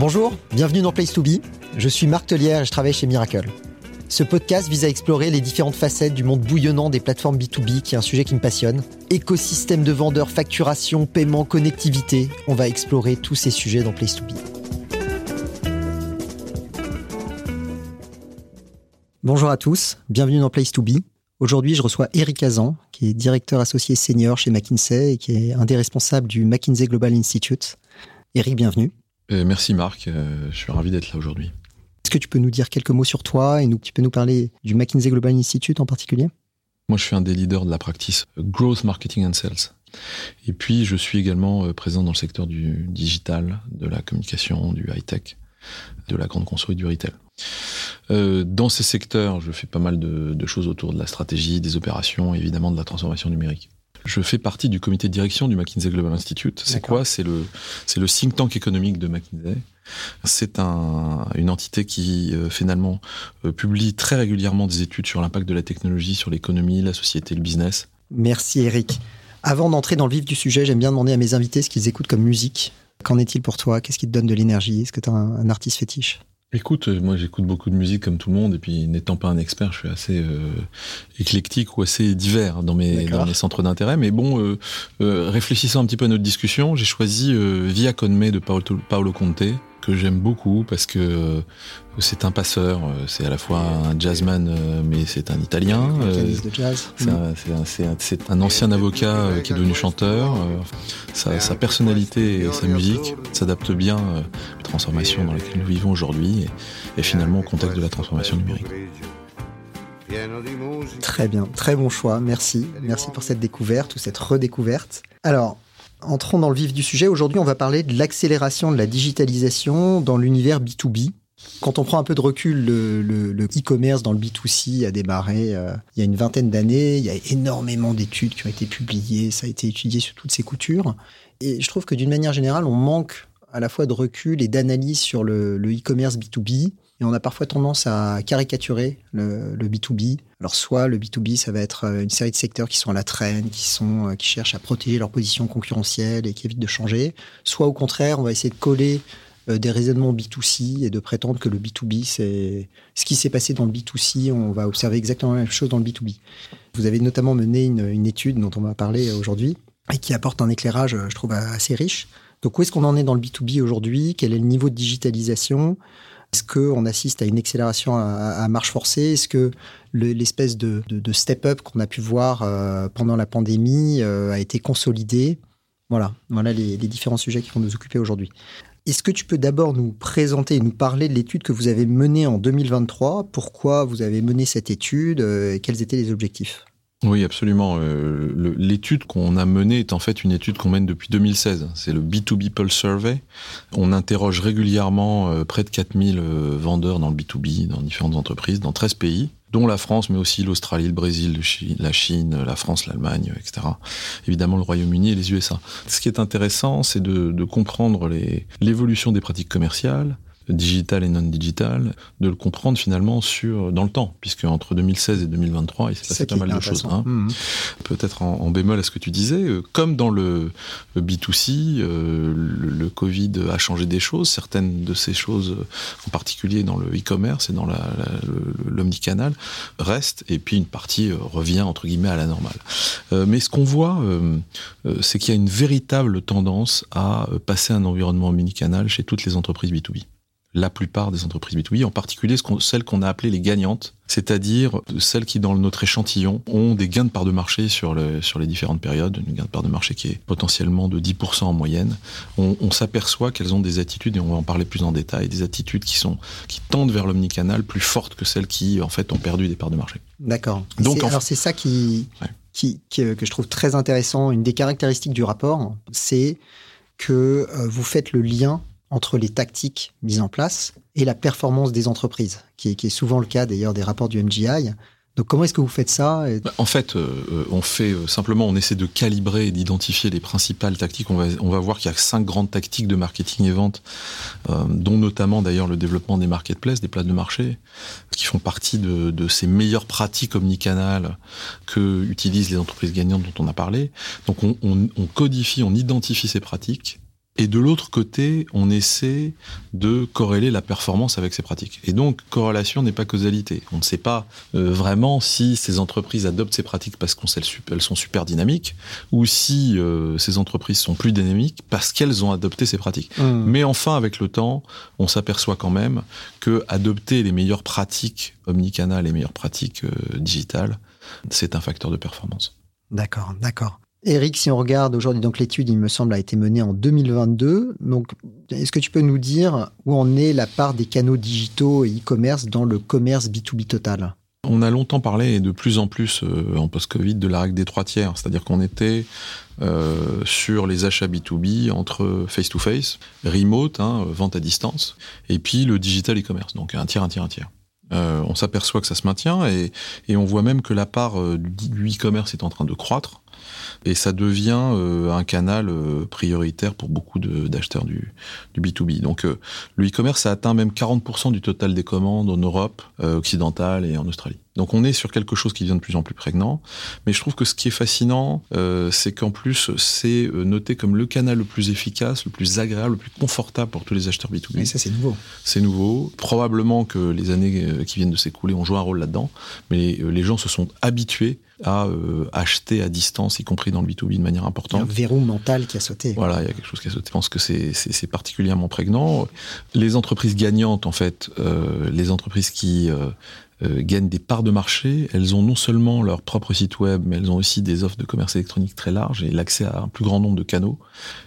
Bonjour, bienvenue dans Place to Be. Je suis Marc Tellière et je travaille chez Miracle. Ce podcast vise à explorer les différentes facettes du monde bouillonnant des plateformes B2B, qui est un sujet qui me passionne. Écosystème de vendeurs, facturation, paiement, connectivité. On va explorer tous ces sujets dans Place to Be. Bonjour à tous, bienvenue dans Place to Be. Aujourd'hui, je reçois Eric Azan, qui est directeur associé senior chez McKinsey et qui est un des responsables du McKinsey Global Institute. Eric, bienvenue. Merci Marc, euh, je suis ravi d'être là aujourd'hui. Est-ce que tu peux nous dire quelques mots sur toi et nous, tu peux nous parler du McKinsey Global Institute en particulier? Moi, je suis un des leaders de la practice Growth Marketing and Sales. Et puis, je suis également euh, présent dans le secteur du digital, de la communication, du high-tech, de la grande conso et du retail. Euh, dans ces secteurs, je fais pas mal de, de, choses autour de la stratégie, des opérations, évidemment de la transformation numérique. Je fais partie du comité de direction du McKinsey Global Institute. C'est quoi? C'est le, think tank économique de McKinsey. C'est un, une entité qui euh, finalement euh, publie très régulièrement des études sur l'impact de la technologie sur l'économie, la société, le business. Merci Eric. Avant d'entrer dans le vif du sujet, j'aime bien demander à mes invités ce qu'ils écoutent comme musique. Qu'en est-il pour toi? Qu'est-ce qui te donne de l'énergie? Est-ce que tu as un, un artiste fétiche? Écoute, euh, moi j'écoute beaucoup de musique comme tout le monde, et puis n'étant pas un expert, je suis assez euh, éclectique ou assez divers dans mes, dans mes centres d'intérêt. Mais bon, euh, euh, réfléchissant un petit peu à notre discussion, j'ai choisi euh, Via Conme de Paolo, Paolo Conte, que j'aime beaucoup parce que euh, c'est un passeur, c'est à la fois un jazzman, euh, mais c'est un italien. de jazz. C'est un, un, un, ancien avocat euh, qui est devenu chanteur. Sa, sa, personnalité et sa musique s'adaptent bien aux transformations dans lesquelles nous vivons aujourd'hui et, et finalement au contexte de la transformation numérique. Très bien, très bon choix, merci. Merci pour cette découverte ou cette redécouverte. Alors, entrons dans le vif du sujet. Aujourd'hui, on va parler de l'accélération de la digitalisation dans l'univers B2B. Quand on prend un peu de recul, le e-commerce dans le B2C a démarré euh, il y a une vingtaine d'années. Il y a énormément d'études qui ont été publiées. Ça a été étudié sur toutes ces coutures. Et je trouve que d'une manière générale, on manque à la fois de recul et d'analyse sur le e-commerce B2B. Et on a parfois tendance à caricaturer le, le, B2B. Alors soit le B2B, ça va être euh, une série de secteurs qui sont à la traîne, qui sont euh, qui cherchent à protéger leur position concurrentielle et qui évitent de changer. Soit au contraire, on va essayer de coller euh, des raisonnements B2C et de prétendre que le B2B, c'est ce qui s'est passé dans le B2C, on va observer exactement la même chose dans le B2B. Vous avez notamment mené une, une étude dont on va parler aujourd'hui et qui apporte un éclérage, je trouve, assez riche. Donc où est-ce qu'on en est dans le B2B aujourd'hui? Quel est le niveau de digitalisation? Est-ce qu'on assiste à une accélération à, marche forcée? Est-ce que l'espèce de, step-up qu'on a pu voir euh, pendant la pandémie euh, a été consolidé? Voilà, voilà les, différents sujets qui vont nous occuper aujourd'hui. Est-ce que tu peux d'abord nous présenter et nous parler de l'étude que vous avez menée en 2023 Pourquoi vous avez mené cette étude? Euh, quels étaient les objectifs? Oui, absolument. Euh, L'étude qu'on a menée est en fait une étude qu'on mène depuis 2016. C'est le B2B Pulse Survey. On interroge régulièrement euh, près de 4000 euh, vendeurs dans le B2B, dans différentes entreprises, dans 13 pays dont la France, mais aussi l'Australie, le Brésil, la Chine, la France, l'Allemagne, etc. Évidemment, le Royaume-Uni et les USA. Ce qui est intéressant, c'est de, de comprendre l'évolution des pratiques commerciales, digital et non digital, de le comprendre finalement sur dans le temps, puisque entre 2016 et 2023, il s'est passé pas mal de choses. Hein. Mmh. Peut-être en, en, bémol à ce que tu disais, euh, comme dans le, le B2C, euh, le, le, Covid a changé des choses. Certaines de ces choses, en particulier dans le e-commerce et dans l'omnicanal, restent, et puis une partie euh, revient entre guillemets à la normale. Euh, mais ce qu'on voit, euh, c'est qu'il y a une véritable tendance à passer un environnement omnicanal chez toutes les entreprises B2B la plupart des entreprises B2B, en particulier celles qu'on a appelées les gagnantes, c'est-à-dire celles qui, dans notre échantillon, ont des gains de part de marché sur, le, sur les différentes périodes, une gain de part de marché qui est potentiellement de 10% en moyenne. On, on s'aperçoit qu'elles ont des attitudes, et on va en parler plus en détail, des attitudes qui, sont, qui tendent vers l'omnicanal plus fortes que celles qui, en fait, ont perdu des parts de marché. D'accord. Donc, alors c'est ça qui, ouais. qui, qui, que je trouve très intéressant. Une des caractéristiques du rapport, c'est que euh, vous faites le lien entre les tactiques mises en place et la performance des entreprises, qui est, qui est souvent le cas d'ailleurs des rapports du MGI. Donc comment est-ce que vous faites ça En fait, euh, on fait euh, simplement, on essaie de calibrer et d'identifier les principales tactiques. On va, on va voir qu'il y a cinq grandes tactiques de marketing et vente, euh, dont notamment d'ailleurs le développement des marketplaces, des places de marché, qui font partie de, de ces meilleures pratiques omnicanales que utilisent les entreprises gagnantes dont on a parlé. Donc on, on, on codifie, on identifie ces pratiques Et de l'autre côté, on essaie de corréler la performance avec ces pratiques. Et donc, corrélation n'est pas causalité. On ne sait pas euh, vraiment si ces entreprises adoptent ces pratiques parce qu'elles sont super dynamiques, ou si euh, ces entreprises sont plus dynamiques parce qu'elles ont adopté ces pratiques. Mmh. Mais enfin, avec le temps, on s'aperçoit quand même que adopter les meilleures pratiques omnicanales, les meilleures pratiques euh, digitales, c'est un facteur de performance. D'accord, d'accord. Eric, si on regarde aujourd'hui, donc l'étude, il me semble, a été menée en 2022. Donc, est-ce que tu peux nous dire où en est la part des canaux digitaux et e-commerce dans le commerce B2B total? On a longtemps parlé, et de plus en plus euh, en post-Covid, de la règle des trois tiers. C'est-à-dire qu'on était euh, sur les achats B2B entre face-to-face, remote, hein, vente à distance, et puis le digital e-commerce. Donc un tiers, un tiers, un tiers. Euh, on s'aperçoit que ça se maintient et, et, on voit même que la part du e-commerce est en train de croître et ça devient euh, un canal euh, prioritaire pour beaucoup d'acheteurs du, du, B2B. Donc euh, le e-commerce a atteint même 40% du total des commandes en Europe occidentale et en Australie. Donc on est sur quelque chose qui devient de plus en plus prégnant. Mais je trouve que ce qui est fascinant, c'est qu'en plus, c'est noté comme le canal le plus efficace, le plus agréable, le plus confortable pour tous les acheteurs B2B. Et ça, c'est nouveau. C'est nouveau. Probablement que les années qui viennent de s'écouler ont joué un rôle là-dedans. Mais les gens se sont habitués à euh, acheter à distance, y compris dans le B2B de manière importante. Il y a un verrou mental qui a sauté. Voilà, il y a quelque chose qui a sauté. Je pense que c'est particulièrement prégnant. Les entreprises gagnantes, en fait, euh, les entreprises qui euh, gagnent des parts de marché, elles ont non seulement leur propre site web, mais elles ont aussi des offres de commerce électronique très larges et l'accès à un plus grand nombre de canaux.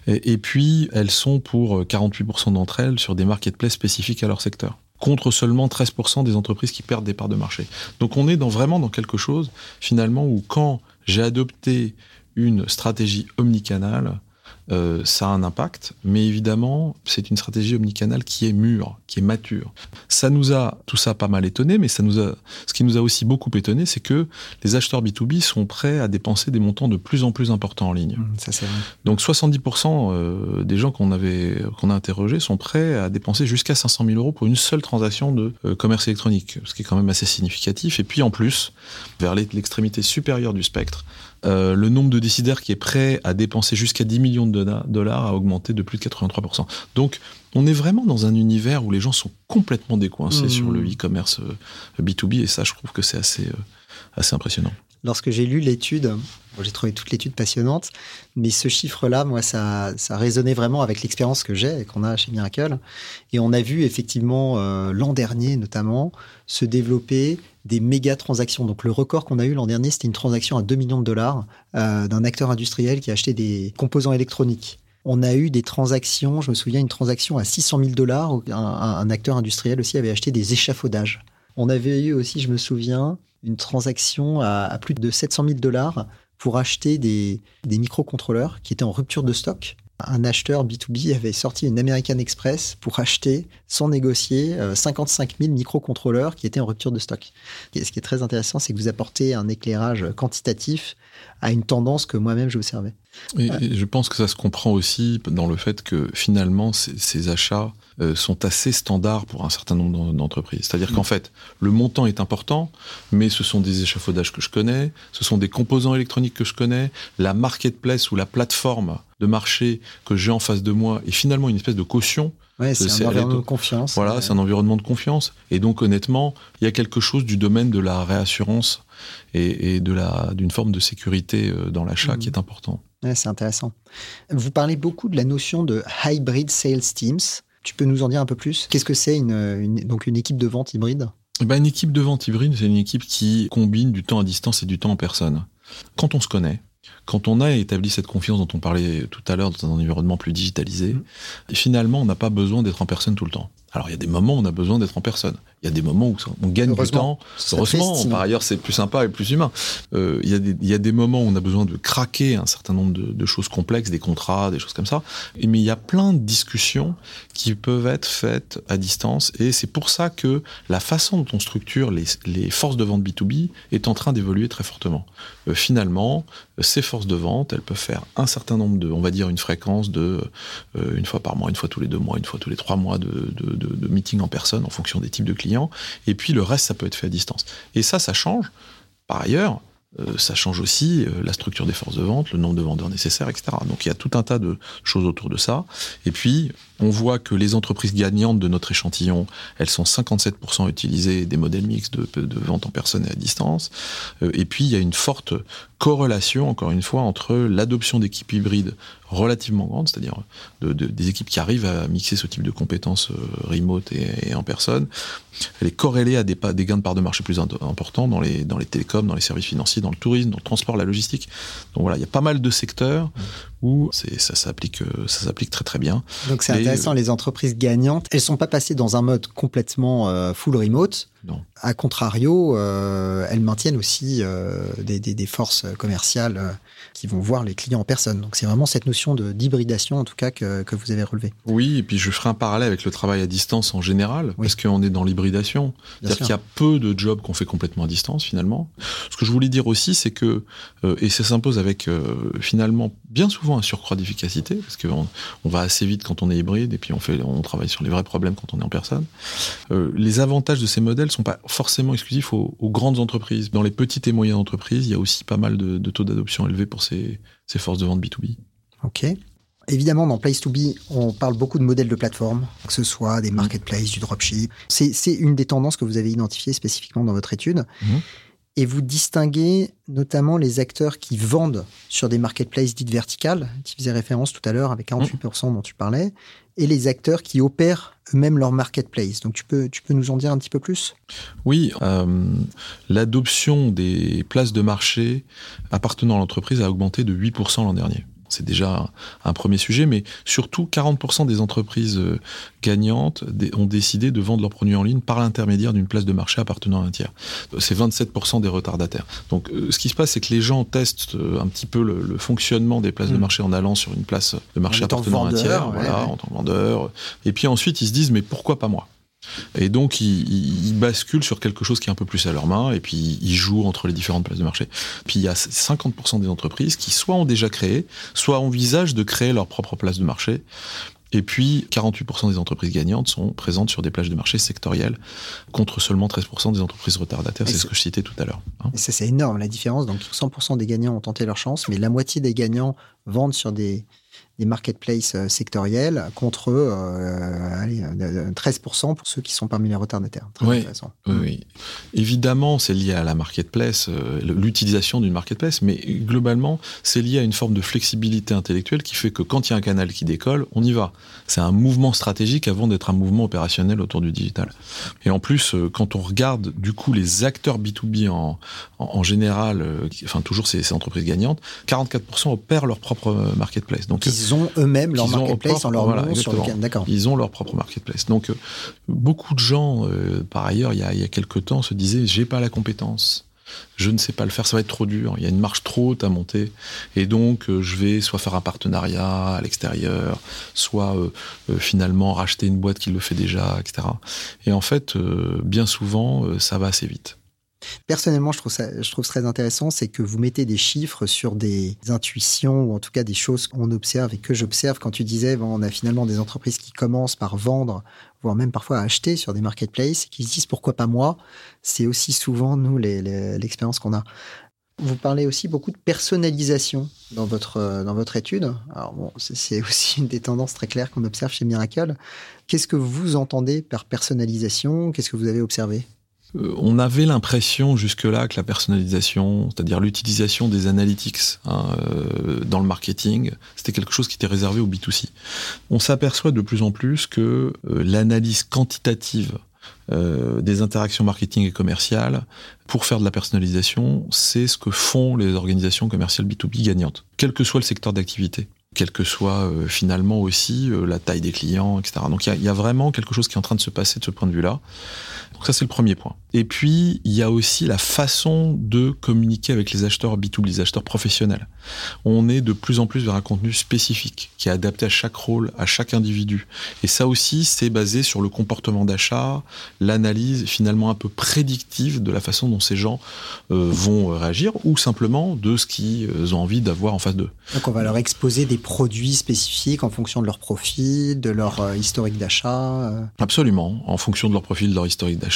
Et, et puis, elles sont pour 48% d'entre elles sur des marketplaces spécifiques à leur secteur contre seulement 13% des entreprises qui perdent des parts de marché. Donc on est dans, vraiment dans quelque chose, finalement, où quand j'ai adopté une stratégie omnicanale, euh, ça a un impact, mais évidemment, c'est une stratégie omnicanale qui est mûre, qui est mature. Ça nous a, tout ça, pas mal étonné, mais ça nous a, ce qui nous a aussi beaucoup étonné, c'est que les acheteurs B2B sont prêts à dépenser des montants de plus en plus importants en ligne. Mmh, ça, c'est vrai. Donc 70% euh, des gens qu'on avait, qu'on a interrogés sont prêts à dépenser jusqu'à 500 000 euros pour une seule transaction de euh, commerce électronique, ce qui est quand même assez significatif. Et puis en plus, vers l'extrémité supérieure du spectre, euh, le nombre de décideurs qui est prêt à dépenser jusqu'à 10 millions de dollars a augmenté de plus de 83%. Donc, on est vraiment dans un univers où les gens sont complètement décoincés sur le mmh. e-commerce B2B, euh, et ça, je trouve que c'est assez, euh, assez impressionnant. Lorsque j'ai lu l'étude, j'ai trouvé toute l'étude passionnante, mais ce chiffre-là, moi, ça, ça résonnait vraiment avec l'expérience que j'ai et qu'on a chez Miracle. Et on a vu effectivement l'an dernier, notamment, se développer des méga transactions. Donc le record qu'on a eu l'an dernier, c'était une transaction à 2 millions de dollars euh, d'un acteur industriel qui a acheté des composants électroniques. On a eu des transactions, je me souviens, une transaction à 600 000 dollars, un, un, acteur industriel aussi avait acheté des échafaudages. On avait eu aussi, je me souviens, une transaction à, plus de 700 000 dollars pour acheter des, des microcontrôleurs qui étaient en rupture de stock un acheteur B2B avait sorti une American Express pour acheter, sans négocier, 55 euh, 000 microcontrôleurs qui étaient en rupture de stock. Et ce qui est très intéressant, c'est que vous apportez un éclairage quantitatif à une tendance que moi-même j'observais. Et, et, je pense que ça se comprend aussi dans le fait que finalement, ces achats euh, sont assez standards pour un certain nombre d'entreprises. C'est-à-dire mm. qu'en fait, le montant est important, mais ce sont des échafaudages que je connais, ce sont des composants électroniques que je connais, la marketplace ou la plateforme de marché que j'ai en face de moi est finalement une espèce de caution. Ouais, c'est un environnement de confiance. Voilà, c'est un environnement de confiance. Et donc, honnêtement, il y a quelque chose du domaine de la réassurance et, de la d'une forme de sécurité euh, dans l'achat qui mm. est important. Ouais, c'est intéressant. Vous parlez beaucoup de la notion de hybrid sales teams. Tu peux nous en dire un peu plus? Qu'est-ce que c'est une, donc une équipe de vente hybride? Eh ben, Une équipe de vente hybride, c'est une équipe qui combine du temps à distance et du temps en personne. Quand on se connaît, quand on a établi cette confiance dont on parlait tout à l'heure dans un environnement plus digitalisé, mmh. finalement, on n'a pas besoin d'être en personne tout le temps. Alors, il y a des moments où on a besoin d'être en personne. Il y a des moments où on gagne du temps. Heureusement, par ailleurs, c'est plus sympa et plus humain. Euh, il, y a des, il, y a des, moments où on a besoin de craquer un certain nombre de, de, choses complexes, des contrats, des choses comme ça. Et, mais il y a plein de discussions qui peuvent être faites à distance. Et c'est pour ça que la façon dont on structure les, les forces de vente B2B est en train d'évoluer très fortement. Euh, finalement, ces forces de vente, elles peuvent faire un certain nombre de, on va dire, une fréquence de euh, une fois par mois, une fois tous les deux mois, une fois tous les trois mois de, de, de, de meetings en personne en fonction des types de clients et puis le reste, ça peut être fait à distance. Et ça, ça change. Par ailleurs, euh, ça change aussi euh, la structure des forces de vente, le nombre de vendeurs nécessaires, etc. Donc il y a tout un tas de choses autour de ça. Et puis, on voit que les entreprises gagnantes de notre échantillon, elles sont 57% utilisées des modèles mixtes de, vente en personne et à distance. Euh, et puis, il y a une forte corrélation, encore une fois, entre l'adoption d'équipes hybrides relativement grandes, c'est-à-dire de, des équipes qui arrivent à mixer ce type de compétences remote et, en personne. Elle est corrélée à des, des gains de part de marché plus importants dans les, dans les télécoms, dans les services financiers dans le tourisme, dans le transport, la logistique. Donc voilà, il y a pas mal de secteurs où ça s'applique, euh, ça s'applique très très bien. Donc c'est intéressant, les entreprises gagnantes, elles sont pas passées dans un mode complètement euh, full remote. Non. A contrario, euh, elles maintiennent aussi des, des, des, forces commerciales qui vont voir les clients en personne. Donc c'est vraiment cette notion de d'hybridation en tout cas que, que vous avez relevé. Oui, et puis je ferai un parallèle avec le travail à distance en général, parce qu'on est dans l'hybridation. C'est-à-dire qu'il y a peu de jobs qu'on fait complètement à distance finalement. Ce que je voulais dire aussi, c'est que, euh, et ça s'impose avec euh, finalement bien souvent un surcroît d'efficacité, parce qu'on on va assez vite quand on est hybride, et puis on, fait, on travaille sur les vrais problèmes quand on est en personne. Euh, les avantages de ces modèles sont pas forcément exclusifs aux, aux, grandes entreprises. Dans les petites et moyennes entreprises, il y a aussi pas mal de, de taux d'adoption élevés pour ces, ces forces de vente B2B. Ok. Évidemment, dans Place to Be, on parle beaucoup de modèles de plateforme, que ce soit des marketplaces, du dropship. C'est une des tendances que vous avez identifiées spécifiquement dans votre étude. Mmh. Et vous distinguez notamment les acteurs qui vendent sur des marketplaces dites verticales, tu faisais référence tout à l'heure avec 48% dont tu parlais, et les acteurs qui opèrent eux-mêmes leur marketplace. Donc tu peux, tu peux nous en dire un petit peu plus? Oui, euh, l'adoption des places de marché appartenant à l'entreprise a augmenté de 8% l'an dernier. C'est déjà un premier sujet, mais surtout 40% des entreprises euh, gagnantes ont décidé de vendre leurs produits en ligne par l'intermédiaire d'une place de marché appartenant à un tiers. C'est 27% des retardataires. Donc euh, ce qui se passe, c'est que les gens testent euh, un petit peu le, fonctionnement des places de mmh. marché en allant sur une place de marché appartenant à un tiers, voilà, en tant que vendeur. Et puis ensuite, ils se disent, mais pourquoi pas moi? Et donc, ils, ils, basculent sur quelque chose qui est un peu plus à leur main, et puis ils jouent entre les différentes places de marché. Puis il y a 50% des entreprises qui soit ont déjà créé, soit envisagent de créer leur propre place de marché. Et puis, 48% des entreprises gagnantes sont présentes sur des plages de marché sectorielles, contre seulement 13% des entreprises retardataires. C'est ce que je citais tout à l'heure. Hein. ça, c'est énorme, la différence. Donc, 100% des gagnants ont tenté leur chance, mais la moitié des gagnants vendent sur des, des marketplaces euh, sectoriels contre euh, allez, 13% pour ceux qui sont parmi les retardataires. Très oui, intéressant. Oui, Évidemment, c'est lié à la marketplace, euh, l'utilisation d'une marketplace, mais globalement, c'est lié à une forme de flexibilité intellectuelle qui fait que quand il y a un canal qui décolle, on y va. C'est un mouvement stratégique avant d'être un mouvement opérationnel autour du digital. Et en plus, quand on regarde du coup les acteurs B2B en, en, en général, enfin toujours ces, ces, entreprises gagnantes, 44% opèrent leur propre marketplace. Donc ils ont eux-mêmes leur marketplace en leur voilà, nom sur le D'accord. Ils ont leur propre marketplace. Donc, euh, beaucoup de gens, euh, par ailleurs, il y, a, il y a quelques temps, se disaient j'ai pas la compétence. Je ne sais pas le faire, ça va être trop dur. Il y a une marche trop haute à monter. Et donc, euh, je vais soit faire un partenariat à l'extérieur, soit finalement racheter une boîte qui le fait déjà, etc. Et en fait, bien souvent, ça va assez vite. Personnellement, je trouve ça, je trouve très intéressant, c'est que vous mettez des chiffres sur des intuitions ou en tout cas des choses qu'on observe et que j'observe. Quand tu disais, bon, on a finalement des entreprises qui commencent par vendre, voire même parfois acheter sur des marketplaces, qui se disent pourquoi pas moi? C'est aussi souvent nous l'expérience qu'on a. Vous parlez aussi beaucoup de personnalisation dans votre, dans votre étude. Alors bon, c'est aussi une des tendances très claires qu'on observe chez Miracle. Qu'est-ce que vous entendez par personnalisation? Qu'est-ce que vous avez observé? On avait l'impression jusque-là que la personnalisation, c'est-à-dire l'utilisation des analytics hein, euh, dans le marketing, c'était quelque chose qui était réservé au B2C. On s'aperçoit de plus en plus que euh, l'analyse quantitative des interactions marketing et commerciales pour faire de la personnalisation, c'est ce que font les organisations commerciales B2B gagnantes, quel que soit le secteur d'activité quelle que soit finalement aussi la taille des clients, etc. Donc il y, a vraiment quelque chose qui est en train de se passer de ce point de vue-là. Donc ça, c'est le premier point. Et puis, il y a aussi la façon de communiquer avec les acheteurs B2B, les acheteurs professionnels. On est de plus en plus vers un contenu spécifique, qui est adapté à chaque rôle, à chaque individu. Et ça aussi, c'est basé sur le comportement d'achat, l'analyse finalement un peu prédictive de la façon dont ces gens euh, vont réagir, ou simplement de ce qu'ils ont envie d'avoir en face d'eux. Donc on va leur exposer des produits spécifiques en fonction de leur profil, de leur euh, historique d'achat. Euh. Absolument, en fonction de leur profil, de leur historique d'achat,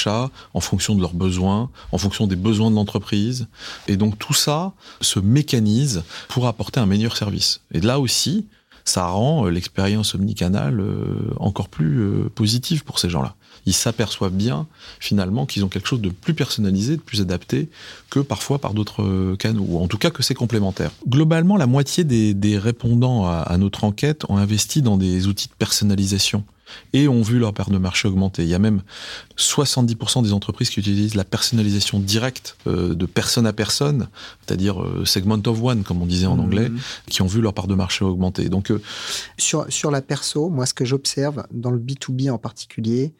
en fonction de leurs besoins, en fonction des besoins de l'entreprise. Et donc tout ça se mécanise pour apporter un meilleur service. Et là aussi, ça rend euh, l'expérience omnicanal euh, encore plus euh, positive pour ces gens-là. Ils s'aperçoivent bien, finalement, qu'ils ont quelque chose de plus personnalisé, de plus adapté que parfois par d'autres canaux, ou en tout cas que c'est complémentaire. Globalement, la moitié des, répondants à, notre enquête ont investi dans des outils de personnalisation et ont vu leur part de marché augmenter. Il y a même 70% des entreprises qui utilisent la personnalisation directe euh, de personne à personne, c'est-à-dire euh, segment of one, comme on disait en mmh. anglais, qui ont vu leur part de marché augmenter. Donc, euh, sur, sur la perso, moi, ce que j'observe dans le B2B en particulier,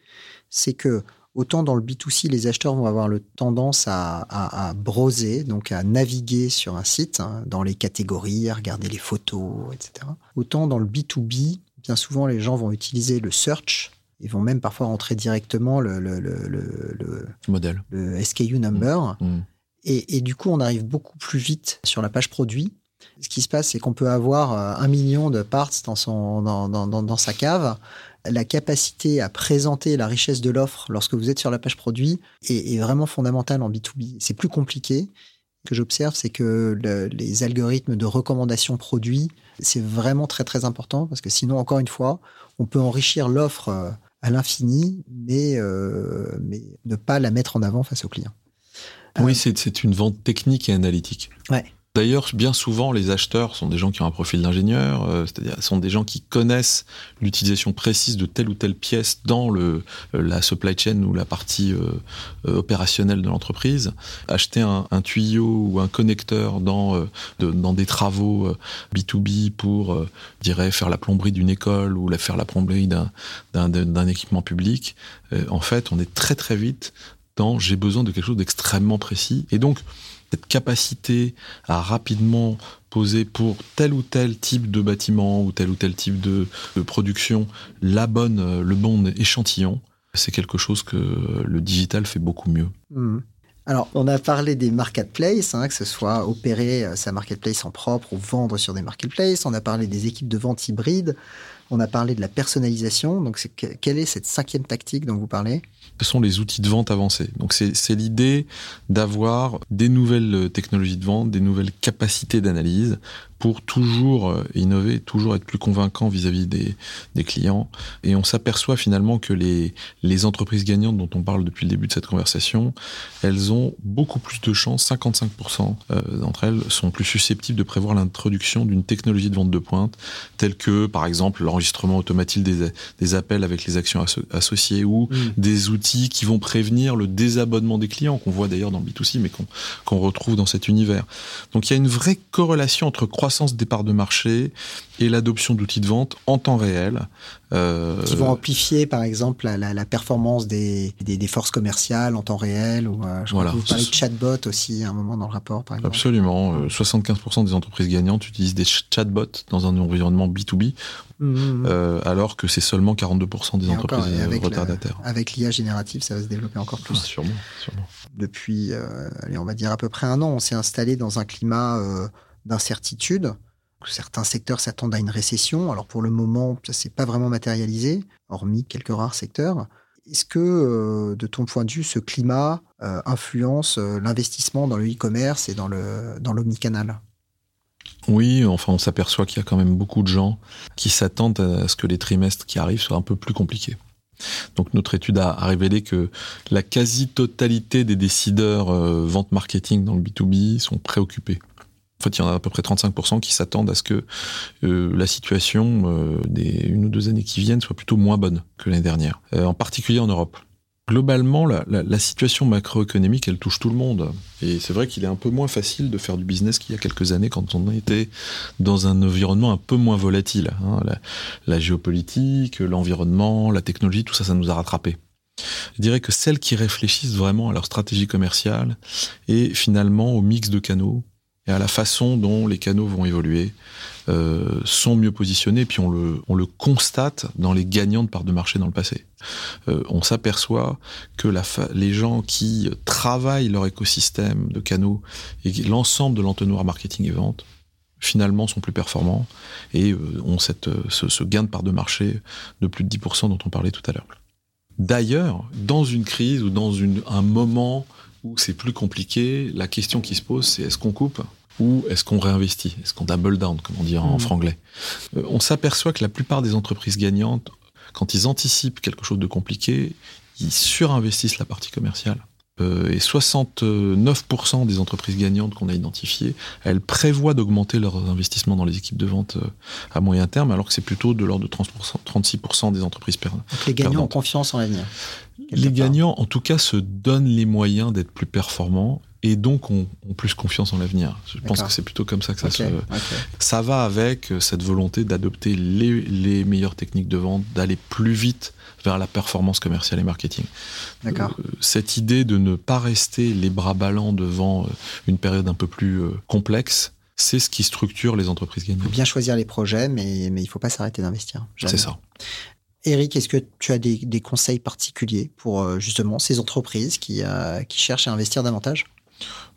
c'est que Autant dans le B2C, les acheteurs vont avoir le tendance à, à, broser, donc à naviguer sur un site, hein, dans les catégories, à regarder les photos, etc. Autant dans le B2B, bien souvent, les gens vont utiliser le search. Ils vont même parfois rentrer directement le, le, le, modèle, le SKU number. Mmh. Mmh. Et, et, du coup, on arrive beaucoup plus vite sur la page produit. Ce qui se passe, c'est qu'on peut avoir euh, un million de parts dans, son, dans, dans, dans, sa cave. La capacité à présenter la richesse de l'offre lorsque vous êtes sur la page produit est, est vraiment fondamentale en B2B. C'est plus compliqué que j'observe, c'est que les algorithmes de recommandation produits, c'est vraiment très très important parce que sinon, encore une fois, on peut enrichir l'offre euh, à l'infini, mais, euh, mais ne pas la mettre en avant face au client. Oui, c'est une vente technique et analytique. Ouais. D'ailleurs, bien souvent, les acheteurs sont des gens qui ont un profil d'ingénieur, euh, c'est-à-dire sont des gens qui connaissent l'utilisation précise de telle ou telle pièce dans le, euh, la supply chain ou la partie euh, opérationnelle de l'entreprise. Acheter un, tuyau ou un connecteur dans, dans des travaux B2B pour, dirais, faire la plomberie d'une école ou la, faire la plomberie d'un équipement public, en fait, on est très très vite dans j'ai besoin de quelque chose d'extrêmement précis. Et donc, cette capacité à rapidement poser pour tel ou tel type de bâtiment ou tel ou tel type de, production la bonne, le bon échantillon, c'est quelque chose que le digital fait beaucoup mieux. Mmh. Alors, on a parlé des marketplaces, hein, que ce soit opérer euh, sa marketplace en propre ou vendre sur des marketplaces. On a parlé des équipes de vente hybrides. On a parlé de la personnalisation. Donc, quelle est cette cinquième tactique dont vous parlez? Ce sont les outils de vente avancés. Donc c'est l'idée d'avoir des nouvelles technologies de vente, des nouvelles capacités d'analyse pour toujours euh, innover, toujours être plus convaincant vis-à-vis des, des, clients. Et on s'aperçoit finalement que les, les entreprises gagnantes dont on parle depuis le début de cette conversation, elles ont beaucoup plus de chances, 55% euh, d'entre elles sont plus susceptibles de prévoir l'introduction d'une technologie de vente de pointe, telle que par exemple l'enregistrement automatique des, des, appels avec les actions associées ou mmh. des outils qui vont prévenir le désabonnement des clients, qu'on voit d'ailleurs dans le B2C, mais qu'on retrouve dans cet univers. Donc il y a une vraie corrélation entre croissance croissance des parts de marché et l'adoption d'outils de vente en temps réel. Euh, qui vont amplifier, par exemple, la, performance des, des, forces commerciales en temps réel. Ou, euh, je voilà. vous parlez de chatbot aussi à un moment dans le rapport, par exemple. Absolument. 75% euh, des entreprises gagnantes utilisent des chatbots dans un environnement B2B, mmh, mmh, mmh. alors que c'est seulement 42% des entreprises retardataires. avec l'IA générative, ça va se développer encore plus. Ah, sûrement, sûrement. Depuis, allez, on va dire à peu près un an, on s'est installé dans un climat d'incertitude. Certains secteurs s'attendent à une récession. Alors pour le moment, ça s'est pas vraiment matérialisé, hormis quelques rares secteurs. Est-ce que, euh, de ton point de vue, ce climat euh, influence euh, l'investissement dans le e-commerce et dans le dans l'omnicanal? Oui, enfin, on s'aperçoit qu'il y a quand même beaucoup de gens qui s'attendent à ce que les trimestres qui arrivent soient un peu plus compliqués. Donc notre étude a, révélé que la quasi-totalité des décideurs vente marketing dans le B2B sont préoccupés en fait, il y en a à peu près 35% qui s'attendent à ce que euh, la situation euh, des une ou deux années qui viennent soit plutôt moins bonne que l'année dernière, euh, en particulier en Europe. Globalement, la, la, situation macroéconomique, elle touche tout le monde. Et c'est vrai qu'il est un peu moins facile de faire du business qu'il y a quelques années quand on était dans un environnement un peu moins volatile. Hein. La, la géopolitique, l'environnement, la technologie, tout ça, ça nous a rattrapés. Je dirais que celles qui réfléchissent vraiment à leur stratégie commerciale et finalement au mix de canaux, et à la façon dont les canaux vont évoluer, euh, sont mieux positionnés, puis on le, on le constate dans les gagnants de parts de marché dans le passé. Euh, on s'aperçoit que les gens qui travaillent leur écosystème de canaux et l'ensemble de l'entonnoir marketing et vente, finalement sont plus performants et euh, ont cette, ce, gain de part de marché de plus de 10% dont on parlait tout à l'heure. D'ailleurs, dans une crise ou dans un moment où c'est plus compliqué, la question qui se pose, c'est est-ce qu'on coupe? Ou est-ce qu'on réinvestit? Est-ce qu'on double down, comme on dit en Mm. franglais? Euh, On s'aperçoit que la plupart des entreprises gagnantes, quand ils anticipent quelque chose de compliqué, ils surinvestissent la partie commerciale. Euh, et 69% des entreprises gagnantes qu'on a identifiées, elles prévoient d'augmenter leurs investissements dans les équipes de vente euh, à moyen terme, alors que c'est plutôt de l'ordre de 30%, 36% des entreprises perdantes. Donc les gagnants ont confiance en l'avenir. Les gagnants, en tout cas, se donnent les moyens d'être plus performants et donc ont, ont plus confiance en l'avenir. Je pense que c'est plutôt comme ça que ça se... Ça va avec euh, cette volonté d'adopter les, les meilleures techniques de vente, d'aller plus vite vers la performance commerciale et marketing. D'accord. Euh, cette idée de ne pas rester les bras ballants devant euh, une période un peu plus euh, complexe, c'est ce qui structure les entreprises Il faut gagnantes. bien choisir les projets, mais, mais il ne faut pas s'arrêter d'investir. C'est ça. Eric, est-ce que tu as des, des conseils particuliers pour justement ces entreprises qui, euh, qui cherchent à investir davantage?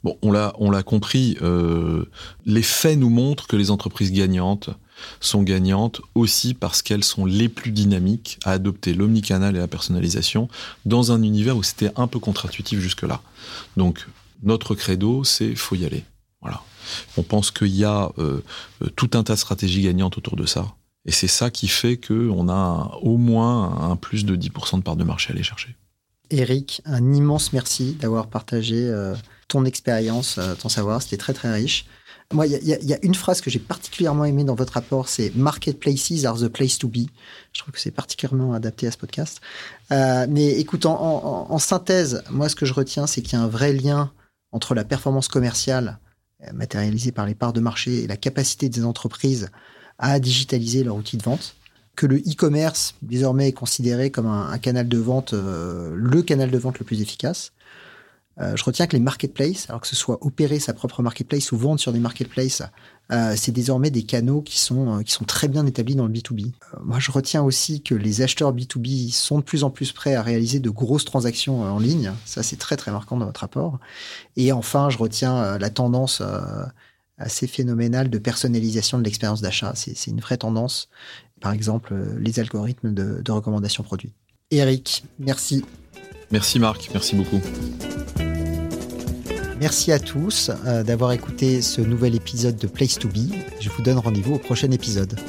Bon, on l'a, compris. euh, les faits nous montrent que les entreprises gagnantes sont gagnantes aussi parce qu'elles sont les plus dynamiques à adopter l'omnicanal et la personnalisation dans un univers où c'était un peu contre-intuitif jusque-là. Donc, notre credo, c'est faut y aller. Voilà. On pense qu'il y a euh, euh, tout un tas de stratégies gagnantes autour de ça. Et c'est ça qui fait qu'on a au moins un plus de 10% de part de marché à aller chercher. Eric, un immense merci d'avoir partagé ton expérience, euh, ton savoir. C'était très, très riche. Moi, il y, a- une phrase que j'ai particulièrement aimée dans votre rapport, c'est Marketplaces are the place to be. Je trouve que c'est particulièrement adapté à ce podcast. Euh, mais écoute, en, synthèse, moi, ce que je retiens, c'est qu'il y a un vrai lien entre la performance commerciale euh, matérialisée par les parts de marché et la capacité des entreprises à digitaliser leur outil de vente que le e-commerce désormais est considéré comme un, canal de vente, le canal de vente le plus efficace. Euh, je retiens que les marketplaces, alors que ce soit opérer sa propre marketplace ou vendre sur des marketplaces, euh, c'est désormais des canaux qui sont, euh, qui sont très bien établis dans le B2B. Euh, moi, je retiens aussi que les acheteurs B2B sont de plus en plus prêts à réaliser de grosses transactions en ligne. Ça, c'est très, très marquant dans votre rapport. Et enfin, je retiens la tendance assez phénoménale de personnalisation de l'expérience d'achat. C'est une vraie tendance par exemple les algorithmes de, de recommandation produits. Eric, merci. Merci Marc, merci beaucoup. Merci à tous euh, d'avoir écouté ce nouvel épisode de Place to Be. Je vous donne rendez-vous au prochain épisode.